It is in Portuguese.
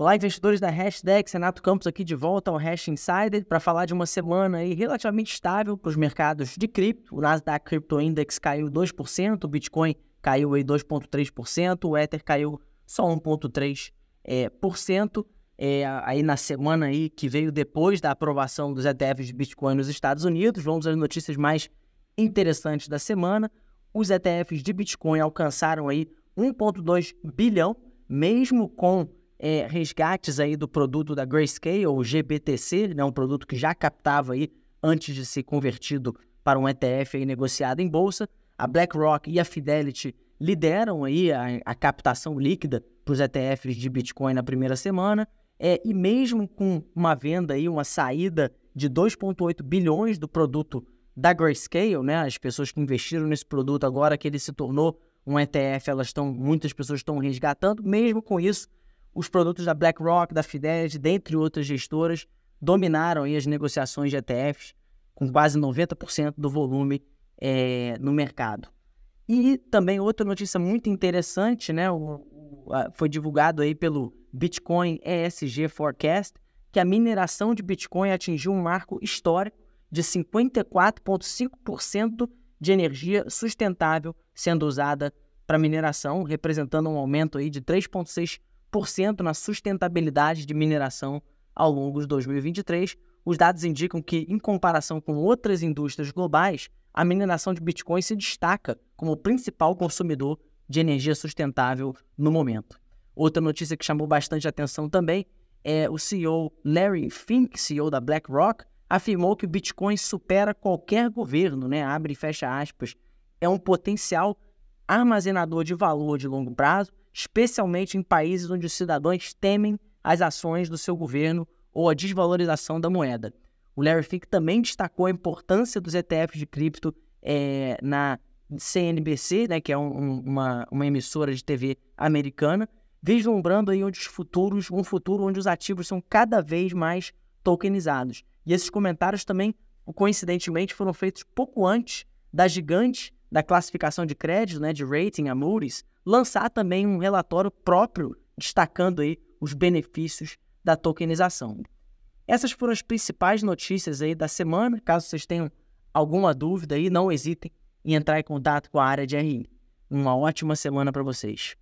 Olá, investidores da Hashtag, Renato Campos aqui de volta ao Hash Insider para falar de uma semana aí relativamente estável para os mercados de cripto. O Nasdaq Crypto Index caiu 2%, o Bitcoin caiu aí 2,3%, o Ether caiu só 1,3%. É, por cento, é, aí na semana aí que veio depois da aprovação dos ETFs de Bitcoin nos Estados Unidos. Vamos às notícias mais interessantes da semana. Os ETFs de Bitcoin alcançaram aí 1,2 bilhão, mesmo com é, resgates aí do produto da Grayscale, ou GBTC, né, um produto que já captava aí antes de ser convertido para um ETF aí negociado em bolsa. A BlackRock e a Fidelity lideram aí a, a captação líquida para os ETFs de Bitcoin na primeira semana. É, e mesmo com uma venda aí, uma saída de 2,8 bilhões do produto da Grayscale, né? As pessoas que investiram nesse produto agora que ele se tornou um ETF, elas estão, muitas pessoas estão resgatando. Mesmo com isso, os produtos da BlackRock, da Fidelity, dentre outras gestoras, dominaram as negociações de ETFs com quase 90% do volume é, no mercado. E também outra notícia muito interessante, né? O, o, a, foi divulgado aí pelo Bitcoin ESG Forecast que a mineração de Bitcoin atingiu um marco histórico de 54,5% de energia sustentável sendo usada para mineração, representando um aumento aí de 3,6% na sustentabilidade de mineração ao longo de 2023. Os dados indicam que, em comparação com outras indústrias globais, a mineração de Bitcoin se destaca como o principal consumidor de energia sustentável no momento. Outra notícia que chamou bastante atenção também é o CEO Larry Fink, CEO da BlackRock, afirmou que o Bitcoin supera qualquer governo, né? Abre e fecha aspas. É um potencial armazenador de valor de longo prazo especialmente em países onde os cidadãos temem as ações do seu governo ou a desvalorização da moeda. O Larry Fink também destacou a importância dos ETFs de cripto é, na CNBC, né, que é um, uma, uma emissora de TV americana, vislumbrando aí onde os futuros, um futuro onde os ativos são cada vez mais tokenizados. E esses comentários também, coincidentemente, foram feitos pouco antes da gigante da classificação de crédito, né, de rating, a Moody's, lançar também um relatório próprio destacando aí os benefícios da tokenização. Essas foram as principais notícias aí da semana. Caso vocês tenham alguma dúvida aí, não hesitem em entrar em contato com a área de RI. Uma ótima semana para vocês.